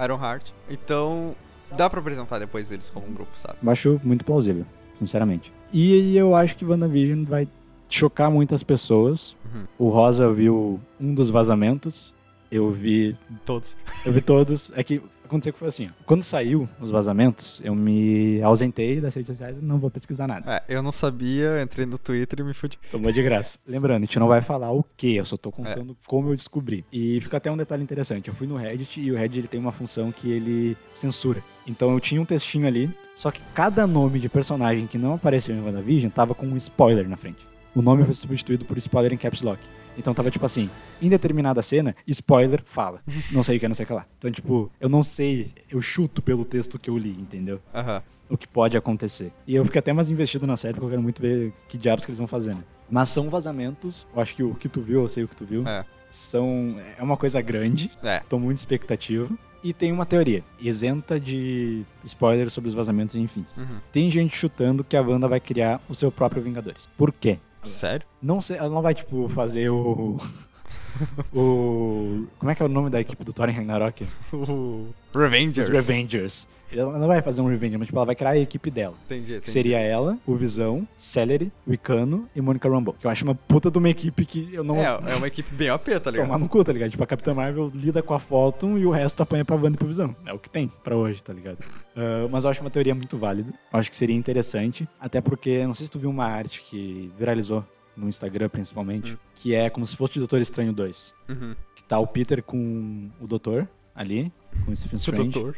Iron Heart. Então, dá pra apresentar depois eles como um grupo, sabe? Acho muito plausível, sinceramente. E eu acho que WandaVision vai chocar muitas pessoas. Uhum. O Rosa viu um dos vazamentos. Eu vi Todos. Eu vi todos. É que aconteceu que foi assim: ó. quando saiu os vazamentos, eu me ausentei das redes sociais e não vou pesquisar nada. É, eu não sabia, entrei no Twitter e me fudi. Tomou de graça. Lembrando, a gente não vai falar o que, eu só tô contando como eu descobri. E fica até um detalhe interessante: eu fui no Reddit e o Reddit ele tem uma função que ele censura. Então eu tinha um textinho ali, só que cada nome de personagem que não apareceu em WandaVision tava com um spoiler na frente. O nome foi substituído por spoiler em caps lock. Então tava tipo assim, em determinada cena, spoiler fala. Não sei o que, não sei o que lá. Então, tipo, eu não sei, eu chuto pelo texto que eu li, entendeu? Aham. o que pode acontecer. E eu fiquei até mais investido na série porque eu quero muito ver que diabos que eles vão fazer, né? Mas são vazamentos, eu acho que o que tu viu, eu sei o que tu viu, É. são é uma coisa grande, É. tô muito expectativa. E tem uma teoria, isenta de spoilers sobre os vazamentos e enfim. Uhum. Tem gente chutando que a Wanda vai criar o seu próprio Vingadores. Por quê? Sério? Não sei, ela não vai, tipo, fazer o... o... Como é que é o nome da equipe do Thor em Ragnarok? O Revengers. Os Revengers. Ela não vai fazer um Revenger, mas tipo, ela vai criar a equipe dela. Entendi, Que entendi. seria ela, o Visão, Celery, o Icano e Monica Rambeau. Que eu acho uma puta de uma equipe que eu não... É, é uma equipe bem OP, tá ligado? Tomar no cu, tá ligado? Tipo, a Capitã Marvel lida com a Photon e o resto apanha pra Wanda e pro Visão. É o que tem pra hoje, tá ligado? Ah, mas eu acho uma teoria muito válida. Eu acho que seria interessante. Até porque, não sei se tu viu uma arte que viralizou no Instagram, principalmente, que é como se fosse o Doutor Estranho 2. Uhum. Que tá o Peter com o Doutor ali, com o Stephen Strange. Doutor.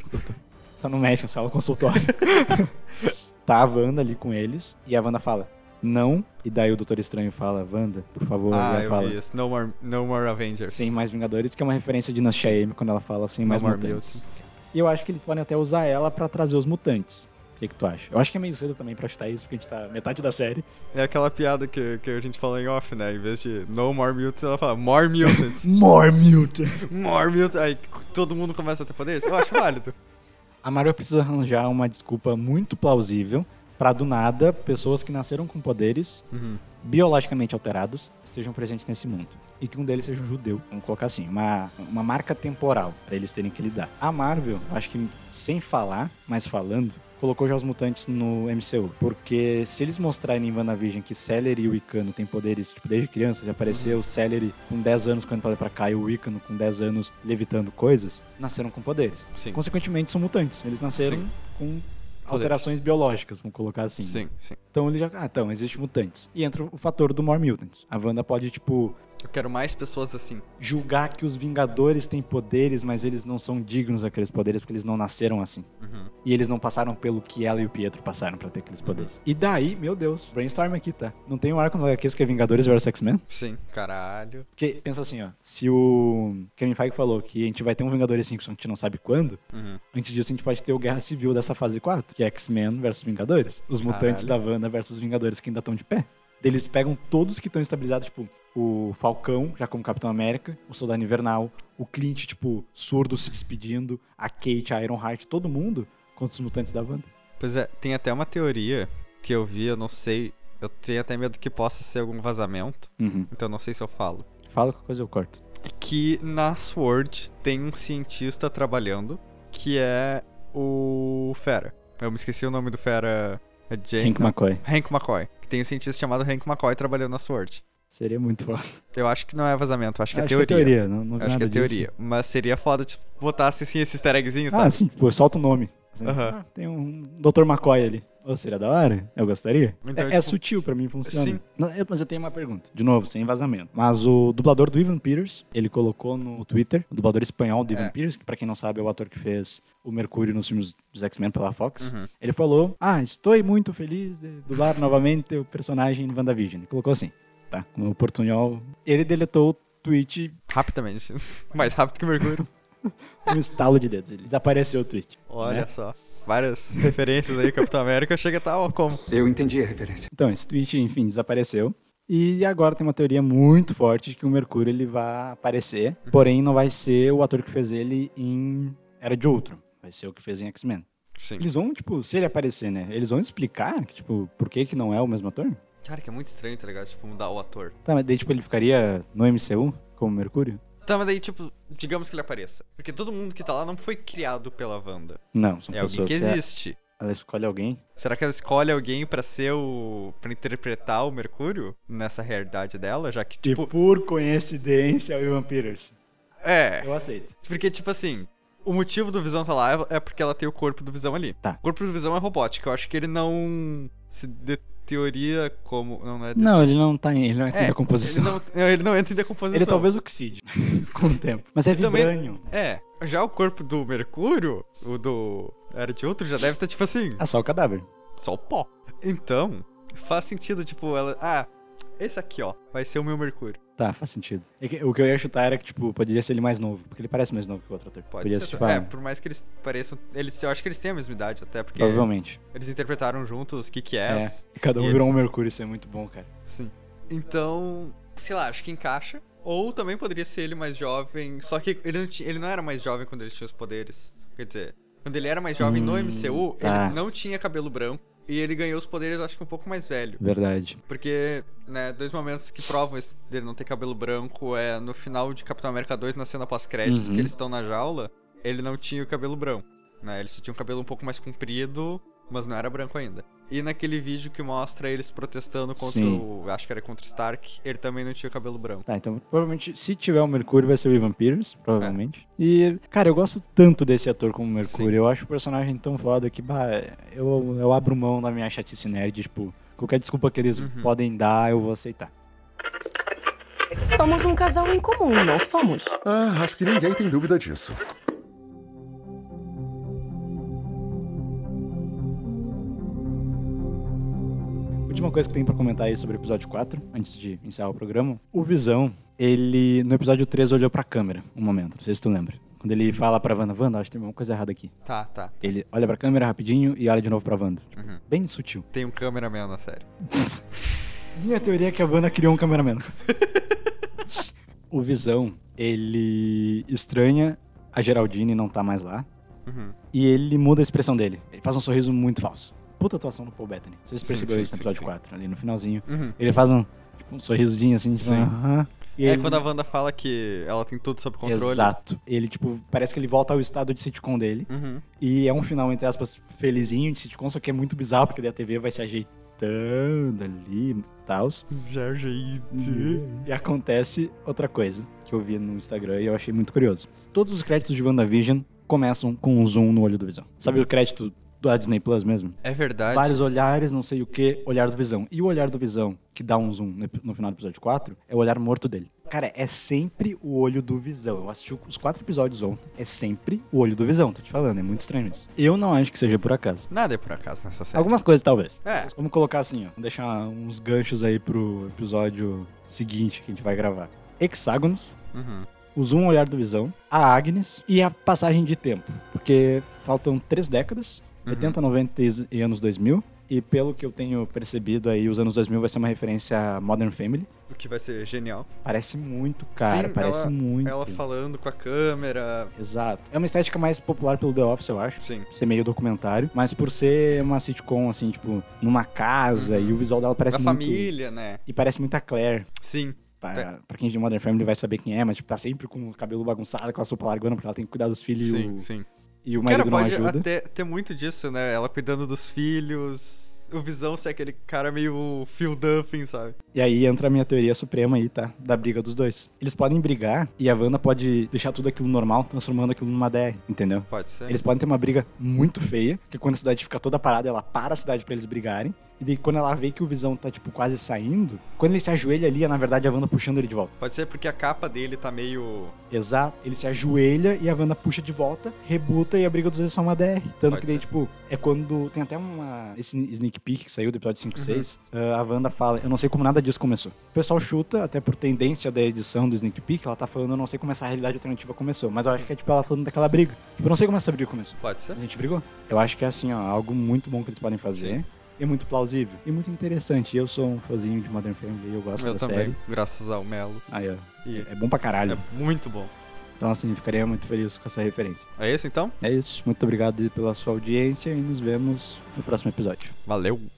Tá no médico, na sala consultório. tá a Wanda ali com eles e a Wanda fala, não. E daí o Doutor Estranho fala, Wanda, por favor. Ah, eu fala, vi isso. No more, no more Avengers. sem mais Vingadores, que é uma referência de Dinastia M quando ela fala sem No mais mutantes. mutants. E eu acho que eles podem até usar ela pra trazer os mutantes. O que, que tu acha? Eu acho que é meio cedo também pra chutar isso, porque a gente tá metade da série. É aquela piada que, que a gente falou em off, né? Em vez de no more mutants, ela fala more mutants. More mutant! more mutants. Aí todo mundo começa a ter poderes. Eu acho válido. A Marvel precisa arranjar uma desculpa muito plausível pra do nada pessoas que nasceram com poderes Uhum. biologicamente alterados estejam presentes nesse mundo. E que um deles seja um judeu. Vamos colocar assim, uma, uma marca temporal pra eles terem que lidar. A Marvel, acho que sem falar, mas falando, colocou já os mutantes no MCU. Porque se eles mostrarem em WandaVision que Celery e o Icano têm poderes, tipo, desde criança, já apareceu o Celery com 10 anos quando pra cá e o Icano com 10 anos levitando coisas, nasceram com poderes. Sim. Consequentemente, são mutantes. Eles nasceram Sim. com alterações biológicas, vamos colocar assim. Sim, sim. Então ele já. Ah, então, existe mutantes. E entra o fator do More Mutants. A Wanda pode, tipo, Eu quero mais pessoas assim. julgar que os Vingadores têm poderes, mas eles não são dignos daqueles poderes porque eles não nasceram assim. Uhum. E eles não passaram pelo que ela e o Pietro passaram pra ter aqueles poderes. E daí, meu Deus, brainstorm aqui, tá? Não tem um arco nas HQs que é Vingadores vs X-Men? Sim, caralho. Porque, pensa assim, ó. Se o Kevin Feige falou que a gente vai ter um Vingadores 5, só que a gente não sabe quando, Uhum. antes disso a gente pode ter o Guerra Civil dessa fase 4, que é X-Men versus Vingadores. Os mutantes Caralho. da Wanda versus Vingadores que ainda estão de pé. Eles pegam todos que estão estabilizados, tipo, o Falcão, já como Capitão América, o Soldado Invernal, o Clint, tipo, surdo se despedindo, a Kate, a Ironheart, todo mundo contra os mutantes da Wanda. Pois é, tem até uma teoria que eu vi, eu não sei. Eu tenho até medo que possa ser algum vazamento, Uhum. então não sei se eu falo. Fala qualquer coisa eu corto. Que na SWORD tem um cientista trabalhando que é o Fera. Eu me esqueci o nome do Fera. É Jane, Hank não. McCoy. Hank McCoy. Que tem um cientista chamado Hank McCoy trabalhando na SWORD. Seria muito foda. Eu acho que não é vazamento, acho que é Acho teoria. que é teoria, não, não Acho que nada é disso. teoria. Mas seria foda, tipo, botasse assim esse easter eggzinho, sabe? Ah, sim, tipo, solta o nome. Aham. ah, tem um Dr. McCoy ali. Ou seria da hora? Eu gostaria. Então, é, é tipo, sutil pra mim, funciona. sim. Mas eu tenho uma pergunta. De novo, sem vazamento. Mas o dublador do Ivan Peters, ele colocou no Twitter, o dublador espanhol do Ivan É. Peters, que pra quem não sabe é o ator que fez o Mercúrio nos filmes dos X-Men pela Fox. Uhum. Ele falou: Ah, estou muito feliz de dublar novamente o personagem em WandaVision. Ele colocou assim, tá? No portunhol. Ele deletou o tweet Rapidamente. Mais rápido que o Mercúrio. um estalo de dedos. Ele desapareceu o tweet. Olha né? só. Várias referências aí, Capitão América. Chega ó, como? Eu entendi a referência. Então, esse tweet, enfim, desapareceu. E agora tem uma teoria muito forte de que o Mercúrio ele vai aparecer, porém não vai ser o ator que fez ele em Era de Ultron, vai ser o que fez em X-Men. Sim. Eles vão, tipo, se ele aparecer, né? Eles vão explicar, que, tipo, por que que não é o mesmo ator? Cara, que é muito estranho, tá ligado? Tipo, mudar o ator. Tá, mas daí, tipo, ele ficaria no MCU como Mercúrio? Tá, mas daí, tipo, digamos que ele apareça. Porque todo mundo que tá lá não foi criado pela Wanda. Não, são É alguém pessoas. que é- existe. ela escolhe alguém. Será que ela escolhe alguém pra ser o. pra interpretar o Mercúrio nessa realidade dela? Já que, tipo. e por coincidência, é o Ivan Peters. É. Eu aceito. Porque, tipo assim. O motivo do Visão tá lá é- é porque ela tem o corpo do Visão ali. Tá. O corpo do Visão é robótico. Eu acho que ele não se deterioria como. Não, não é. Não, ele não tá em, ele não é, É, em decomposição. Ele não, ele não entra em decomposição. Ele talvez oxide com o tempo. Mas é Também- vibrânio. É, já o corpo do Mercúrio, o do Era de Outro, já deve estar tipo assim, É só o cadáver. só o pó. Então, faz sentido, tipo, ela. Ah, esse aqui, ó, vai ser o meu Mercúrio. Tá, faz sentido. É o que eu ia chutar era que, tipo, poderia ser ele mais novo. Porque ele parece mais novo que o outro ator. Pode Podia ser. tipo, é, por mais que eles pareçam. Eles, eu acho que eles têm a mesma idade, até porque Provavelmente. eles interpretaram juntos que que É. é. E cada um E virou um eles- Mercúrio, isso é muito bom, cara. Sim. Então, sei lá, acho que encaixa. Ou também poderia ser ele mais jovem. Só que ele não, tinha, ele não era mais jovem quando ele tinha os poderes. Quer dizer, quando ele era mais jovem no Hum, MCU, tá. ele não tinha cabelo branco. E ele ganhou os poderes, acho que um pouco mais velho. Verdade. Porque, né, dois momentos que provam esse dele não ter cabelo branco é no final de Capitão América 2, na cena pós-crédito, Uhum. que eles estão na jaula, ele não tinha o cabelo branco. Né? Ele só tinha um cabelo um pouco mais comprido, mas não era branco ainda. E naquele vídeo que mostra eles protestando contra Sim. o. Acho que era contra o Stark, ele também não tinha o cabelo branco. Tá, então provavelmente, se tiver o Mercúrio, vai ser o Ivan Peters, provavelmente. E, cara, eu gosto tanto desse ator como Mercúrio. Sim. Eu acho o personagem tão foda que, bah, eu, eu abro mão da minha chatice nerd. Tipo, qualquer desculpa que eles Uhum. podem dar, eu vou aceitar. Somos um casal em comum, não somos? Ah, acho que ninguém tem dúvida disso. Última coisa que tem pra comentar aí sobre o episódio 4, antes de encerrar o programa. O Visão, ele no episódio 3 olhou pra câmera um momento, não sei se tu lembra. Quando ele fala pra Wanda, Wanda, acho que tem uma coisa errada aqui. Tá, tá. Ele olha pra câmera rapidinho e olha de novo pra Wanda. Tipo, Uhum. Bem sutil. Tem um cameraman na série. Minha teoria é que a Wanda criou um cameraman. o Visão, ele estranha a Geraldine não tá mais lá. Uhum. E ele muda a expressão dele. Ele faz um sorriso muito falso. Puta atuação do Paul Bettany. Vocês perceberam isso no episódio sim. 4, ali no finalzinho. Uhum. Ele faz um, tipo, um sorrisozinho assim, tipo, aham. E É ele- quando a Wanda fala que ela tem tudo sob controle. Exato. Ele, tipo, parece que ele volta ao estado de sitcom dele. Uhum. E é um final, entre aspas, felizinho de sitcom, só que é muito bizarro, porque daí a TV vai se ajeitando ali e tal. Já jeito. E acontece outra coisa que eu vi no Instagram e eu achei muito curioso. Todos os créditos de WandaVision começam com um zoom no olho do Visão. Sabe o crédito do Disney Plus mesmo. É verdade. Vários olhares, não sei o que, olhar do Visão. E o olhar do Visão, que dá um zoom no final do episódio 4, é o olhar morto dele. Cara, é sempre o olho do Visão. Eu assisti os quatro episódios ontem. É sempre o olho do Visão, tô te falando. É muito estranho isso. Eu não acho que seja por acaso. Nada é por acaso nessa série. Algumas coisas, talvez. É. Vamos colocar assim, ó. Vamos deixar uns ganchos aí pro episódio seguinte que a gente vai gravar. Hexágonos, Uhum. o zoom olhar do Visão, a Agnes e a passagem de tempo. Porque faltam três décadas, Uhum. 80, 90 e- anos 2000. E pelo que eu tenho percebido aí, os anos 2000 vai ser uma referência a Modern Family. O que vai ser genial. Parece muito, cara. Sim, parece ela- muito. Ela falando com a câmera. Exato. É uma estética mais popular pelo The Office, eu acho. Sim. Ser meio documentário. Mas por ser uma sitcom, assim, tipo, numa casa. E o visual dela parece Uhum. da muito... família, né? E parece muito a Claire. Sim. Pra, pra quem é de Modern Family vai saber quem é, mas tipo, tá sempre com o cabelo bagunçado, com a sopa largona, porque ela tem que cuidar dos filhos e Sim, o, sim. E o Cara, marido não pode ajuda. até ter muito disso, né? Ela cuidando dos filhos. O Visão ser aquele cara meio Phil Duffin, sabe? E aí entra a minha teoria suprema aí, tá? Da briga dos dois. Eles podem brigar e a Wanda pode deixar tudo aquilo normal, transformando aquilo numa DR, entendeu? Pode ser. Eles podem ter uma briga muito feia, que quando a cidade fica toda parada, ela para a cidade pra eles brigarem. E daí quando ela vê que o Visão tá, tipo, quase saindo, quando ele se ajoelha ali, é na verdade a Wanda puxando ele de volta. Pode ser porque a capa dele tá meio. Exato. Ele se ajoelha e a Wanda puxa de volta, rebuta e a briga dos dois é só uma DR. Tanto Pode que daí, ser. tipo, é quando. Tem até uma. Esse sneak peek que saiu do episódio 5 e 6. ah, a Wanda fala: Eu não sei como nada disso começou. O pessoal chuta, até por tendência da edição do sneak peek, ela tá falando: Eu não sei como essa realidade alternativa começou. Mas eu acho que é, tipo, ela falando daquela briga. Tipo, eu não sei como essa briga começou. Pode ser? A gente brigou. Eu acho que é assim, ó, algo muito bom que eles podem fazer. Sim. E muito plausível. E muito interessante. Eu sou um fãzinho de Modern Family, eu gosto Eu da também, série. graças ao Melo. Aí, ó. E É bom pra caralho. é muito bom. Então, assim, ficaria muito feliz com essa referência. É esse então? É isso. Muito obrigado pela sua audiência e nos vemos no próximo episódio. Valeu!